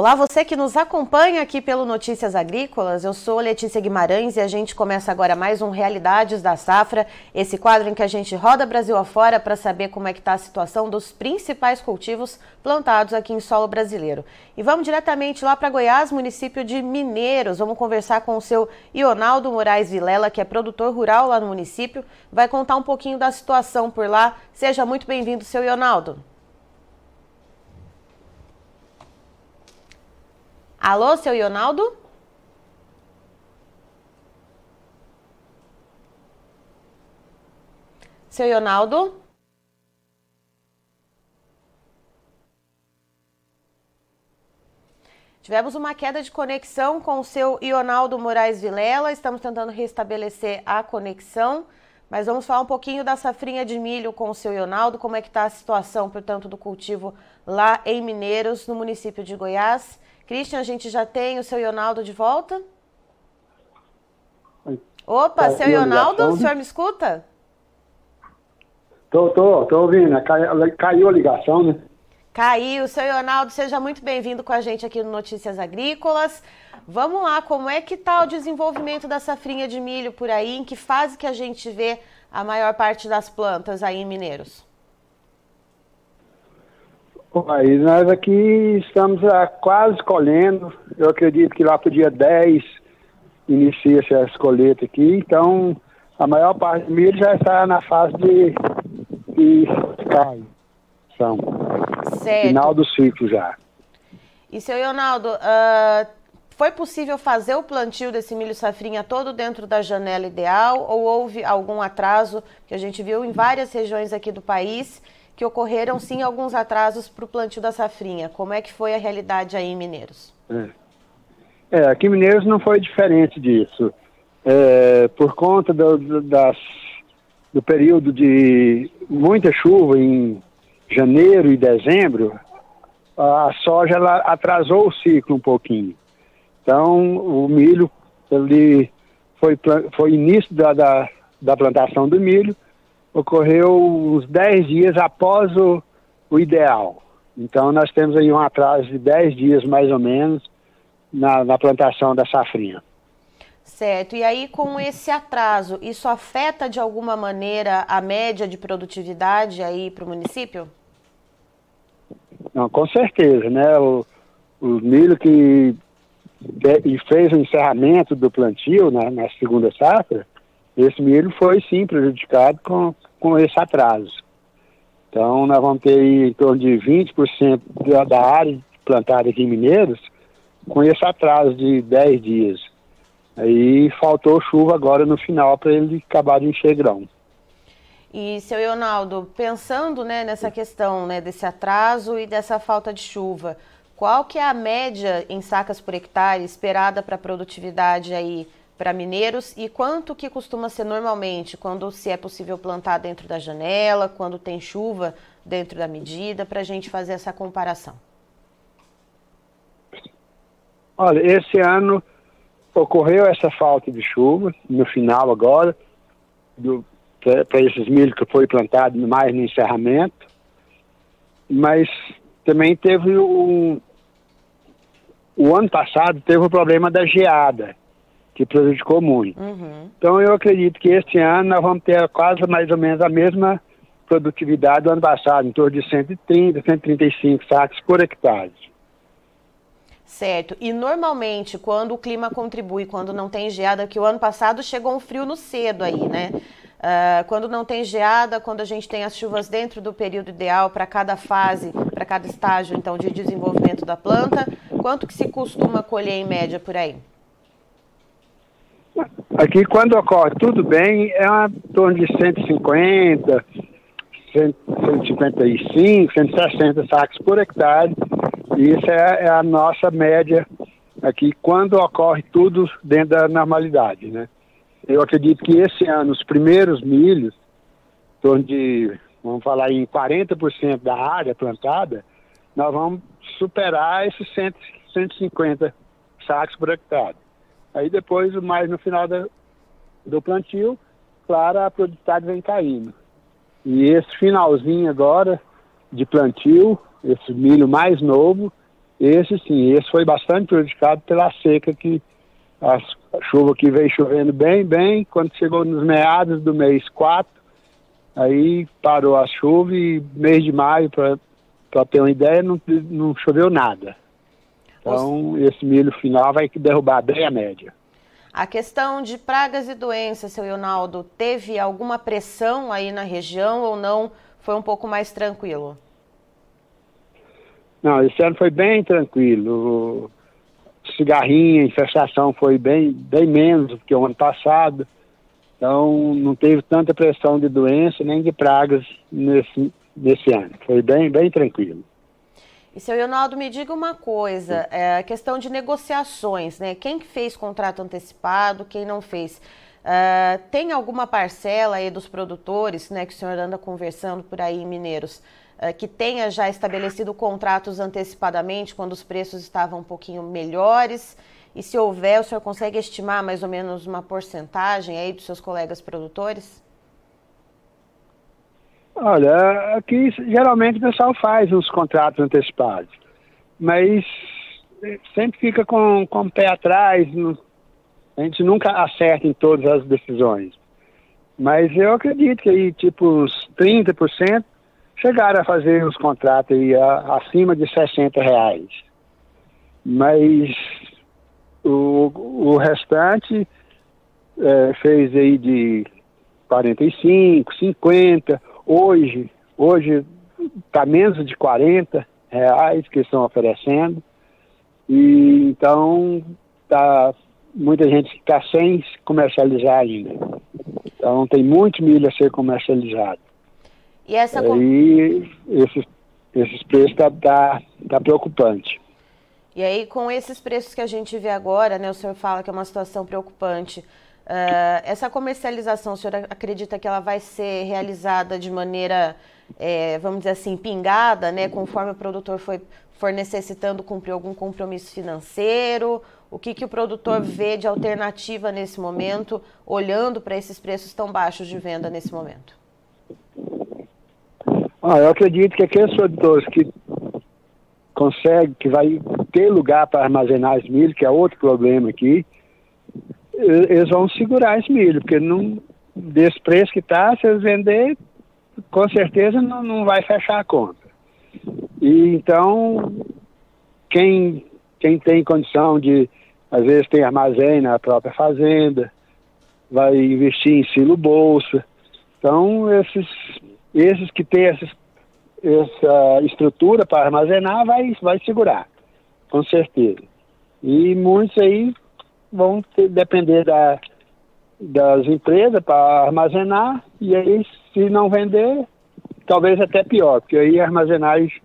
Olá, você que nos acompanha aqui pelo Notícias Agrícolas. Eu sou Letícia Guimarães e a gente começa agora mais um Realidades da Safra, esse quadro em que a gente roda Brasil afora para saber como é que está a situação dos principais cultivos plantados aqui em solo brasileiro. E vamos diretamente lá para Goiás, município de Mineiros. Vamos conversar com o seu Ionaldo Moraes Vilela, que é produtor rural lá no município. Vai contar um pouquinho da situação por lá. Seja muito bem-vindo, seu Ionaldo. Alô, seu Ionaldo? Seu Ionaldo? Tivemos uma queda de conexão com o seu Ionaldo Moraes Vilela. Estamos tentando restabelecer a conexão, mas vamos falar um pouquinho da safrinha de milho com o seu Ionaldo, como é que está a situação, portanto, do cultivo lá em Mineiros, no município de Goiás. Christian, a gente já tem o seu Ionaldo de volta? Opa, tá seu Ionaldo, o senhor me escuta? Tô, tô, tô ouvindo. Caiu, caiu a ligação, né? Caiu. Seu Ionaldo, seja muito bem-vindo com a gente aqui no Notícias Agrícolas. Vamos lá, como é que está o desenvolvimento da safrinha de milho por aí? Em que fase que a gente vê a maior parte das plantas aí em Mineiros? Aí nós aqui estamos a, quase colhendo. Eu acredito que lá para o dia 10 inicia-se as colheitas aqui. Então, a maior parte do milho já está na fase de, de cai. São. Certo. Final do ciclo já. E, seu Leonardo, uh, foi possível fazer o plantio desse milho safrinha todo dentro da janela ideal ou houve algum atraso que a gente viu em várias regiões aqui do país que ocorreram sim alguns atrasos para o plantio da safrinha. Como é que foi a realidade aí em Mineiros? É, é aqui em Mineiros não foi diferente disso. É, por conta do, do, das, do período de muita chuva em janeiro e dezembro, a soja ela atrasou o ciclo um pouquinho. Então, o milho, ele foi, foi início da, da, da plantação do milho, ocorreu uns 10 dias após o, o ideal. Então, nós temos aí um atraso de 10 dias, mais ou menos, na, na plantação da safrinha. Certo. E aí, com esse atraso, isso afeta de alguma maneira a média de produtividade aí para o município? Não, com certeza, né? O, o milho que e fez o encerramento do plantio na, na segunda safra, esse milho foi sim prejudicado com, com esse atraso. Então, nós vamos ter em torno de 20% da, da área plantada aqui em Mineiros com esse atraso de 10 dias. Aí faltou chuva agora no final para ele acabar de encher grão. E, seu Leonardo, pensando né, nessa questão né, desse atraso e dessa falta de chuva, qual que é a média em sacas por hectare esperada para a produtividade aí para mineiros e quanto que costuma ser normalmente quando se é possível plantar dentro da janela, quando tem chuva dentro da medida, para a gente fazer essa comparação? Olha, esse ano ocorreu essa falta de chuva no final agora, para esses milho que foi plantado mais no encerramento, mas também teve um. O ano passado teve o problema da geada que prejudicou muito. Uhum. Então eu acredito que este ano nós vamos ter quase mais ou menos a mesma produtividade do ano passado, em torno de 130, 135 sacos por hectare. Certo. E normalmente, quando o clima contribui, quando não tem geada, que o ano passado chegou um frio no cedo aí, né? Uh, quando não tem geada, quando a gente tem as chuvas dentro do período ideal para cada fase, para cada estágio, então, de desenvolvimento da planta, quanto que se costuma colher em média por aí? Aqui, quando ocorre tudo bem, é uma torno de 150, 155, 160 sacos por hectare. E isso é, é, a nossa média aqui, quando ocorre tudo dentro da normalidade, né? Eu acredito que esse ano, os primeiros milhos, em torno de, vamos falar em 40% da área plantada, nós vamos superar esses 100, 150 sacos por hectare. Aí depois, mais no final da, do plantio, claro, a produtividade vem caindo. E esse finalzinho agora de plantio, esse milho mais novo, esse sim, esse foi bastante prejudicado pela seca que a chuva que veio chovendo bem, bem, quando chegou nos meados do mês 4, aí parou a chuva e mês de maio, para ter uma ideia, não, não choveu nada. Então, esse milho final vai derrubar bem a média. A questão de pragas e doenças, seu Ronaldo, teve alguma pressão aí na região ou não? Foi um pouco mais tranquilo? Não, esse ano foi bem tranquilo. Cigarrinha, infestação foi bem, bem menos do que o ano passado. Então, não teve tanta pressão de doença nem de pragas nesse, nesse ano. Foi bem, bem tranquilo. E seu Leonardo, me diga uma coisa, é a questão de negociações, né? Quem fez contrato antecipado, quem não fez? Uh, tem alguma parcela aí dos produtores, né, que o senhor anda conversando por aí em Mineiros, uh, que tenha já estabelecido contratos antecipadamente quando os preços estavam um pouquinho melhores? E se houver, o senhor consegue estimar mais ou menos uma porcentagem aí dos seus colegas produtores? Olha, aqui geralmente o pessoal faz os contratos antecipados, mas sempre fica com, com o pé atrás, a gente nunca acerta em todas as decisões. Mas eu acredito que aí, tipo, uns 30% chegaram a fazer os contratos aí a, acima de 60 reais. Mas o, o restante é, fez aí de 45, 50, Hoje, hoje está menos de 40 reais que estão oferecendo. E então tá, muita gente está sem comercializar ainda. Então tem muito milho a ser comercializado. E essa e esses, esses preços tá, tá, tá preocupante. E aí, com esses preços que a gente vê agora, né, o senhor fala que é uma situação preocupante. Uh, essa comercialização, o senhor acredita que ela vai ser realizada de maneira, é, vamos dizer assim, pingada, né, conforme o produtor foi, for necessitando cumprir algum compromisso financeiro? O que, que o produtor vê de alternativa nesse momento, olhando para esses preços tão baixos de venda nesse momento? Ah, eu acredito que aqueles produtores que conseguem, que vai ter lugar para armazenar esse milho, que é outro problema aqui, eles vão segurar esse milho, porque não, desse preço que está, se eles vender, com certeza não, não vai fechar a conta. E então, quem, quem tem condição de, às vezes tem armazém na própria fazenda, vai investir em silo bolsa. Então, esses, esses que têm essas, essa estrutura para armazenar, vai, vai segurar, com certeza. E muitos aí vão ter, depender da, das empresas para armazenar, e aí, se não vender, talvez até pior, porque aí a armazenagem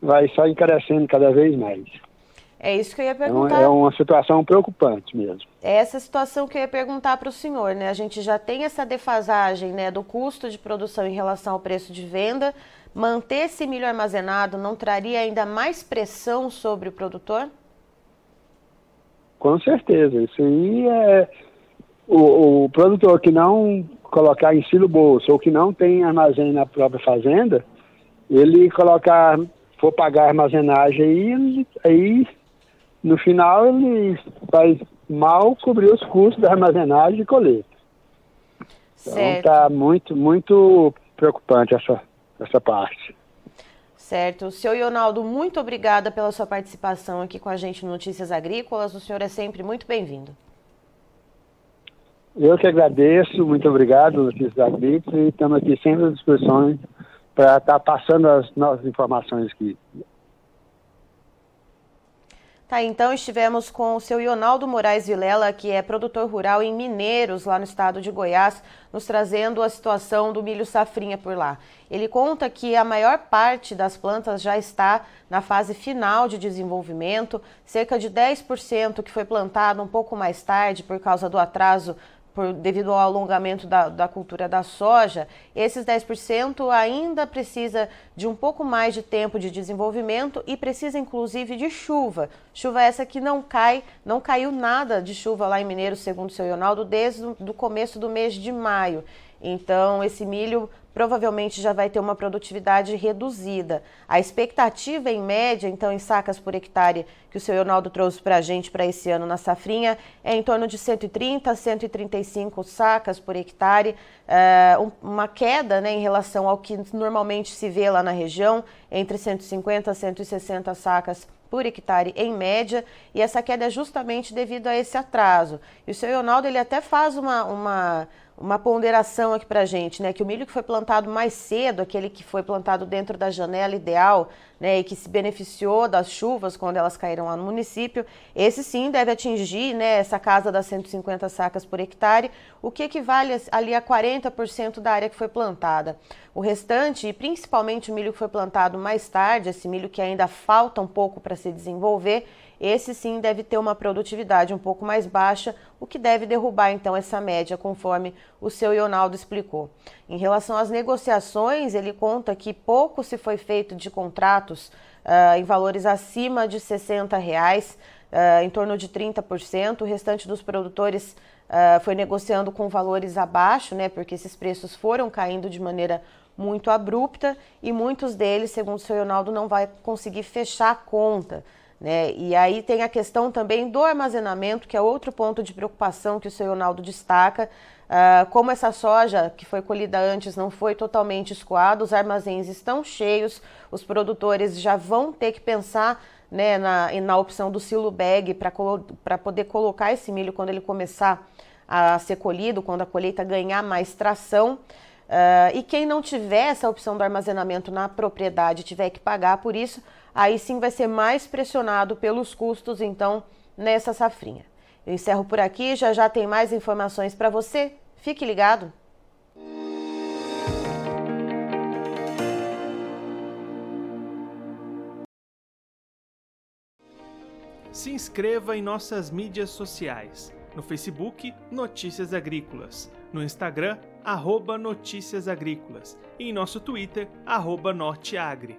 vai só encarecendo cada vez mais. É isso que eu ia perguntar. É uma situação preocupante mesmo. É essa situação que eu ia perguntar para o senhor, né? A gente já tem essa defasagem né, do custo de produção em relação ao preço de venda. Manter esse milho armazenado não traria ainda mais pressão sobre o produtor? Com certeza. Isso aí é. O, o produtor que não colocar em silo bolso ou que não tem armazém na própria fazenda, ele colocar, for pagar armazenagem aí, aí no final ele vai mal cobrir os custos da armazenagem e colheita. Então está muito, muito preocupante essa, essa parte. Certo. Senhor Ronaldo, muito obrigada pela sua participação aqui com a gente no Notícias Agrícolas. O senhor é sempre muito bem-vindo. Eu que agradeço, muito obrigado, Notícias Agrícolas, e estamos aqui sempre à disposição para estar passando as nossas informações aqui. Tá, então estivemos com o seu Ionaldo Moraes Vilela, que é produtor rural em Mineiros, lá no estado de Goiás, nos trazendo a situação do milho safrinha por lá. Ele conta que a maior parte das plantas já está na fase final de desenvolvimento, cerca de 10% que foi plantado um pouco mais tarde por causa do atraso por, devido ao alongamento da, da cultura da soja, esses 10% ainda precisa de um pouco mais de tempo de desenvolvimento e precisa inclusive de chuva. Chuva essa que não cai, não caiu nada de chuva lá em Mineiro, segundo o seu Ronaldo, desde o começo do mês de maio. Então, esse milho provavelmente já vai ter uma produtividade reduzida. A expectativa em média, então, em sacas por hectare, que o seu Leonardo trouxe para a gente para esse ano na safrinha, é em torno de 130 a 135 sacas por hectare, uh, uma queda né, em relação ao que normalmente se vê lá na região, entre 150 a 160 sacas por hectare em média, e essa queda é justamente devido a esse atraso. E o seu Leonardo ele até faz uma, uma uma ponderação aqui para gente, né? Que o milho que foi plantado mais cedo, aquele que foi plantado dentro da janela ideal, né? E que se beneficiou das chuvas quando elas caíram lá no município, esse sim deve atingir, né? Essa casa das 150 sacas por hectare, o que equivale ali a 40% da área que foi plantada. O restante, e principalmente o milho que foi plantado mais tarde, esse milho que ainda falta um pouco para se desenvolver, esse sim deve ter uma produtividade um pouco mais baixa, o que deve derrubar então essa média, conforme o seu Ionaldo explicou. Em relação às negociações, ele conta que pouco se foi feito de contratos uh, em valores acima de 60 reais, uh, em torno de 30%. O restante dos produtores uh, foi negociando com valores abaixo, né, porque esses preços foram caindo de maneira muito abrupta e muitos deles, segundo o seu Ronaldo, não vai conseguir fechar a conta. Né? E aí tem a questão também do armazenamento, que é outro ponto de preocupação que o seu Ronaldo destaca. Uh, como essa soja que foi colhida antes não foi totalmente escoada, os armazéns estão cheios, os produtores já vão ter que pensar né, na, na opção do silo bag para poder colocar esse milho quando ele começar a ser colhido, quando a colheita ganhar mais tração. Uh, e quem não tiver essa opção do armazenamento na propriedade tiver que pagar por isso, aí sim vai ser mais pressionado pelos custos, então, nessa safrinha. Eu encerro por aqui, já já tem mais informações para você. Fique ligado! Se inscreva em nossas mídias sociais. No Facebook, Notícias Agrícolas. No Instagram, arroba Notícias Agrícolas. E em nosso Twitter, arroba Norteagri.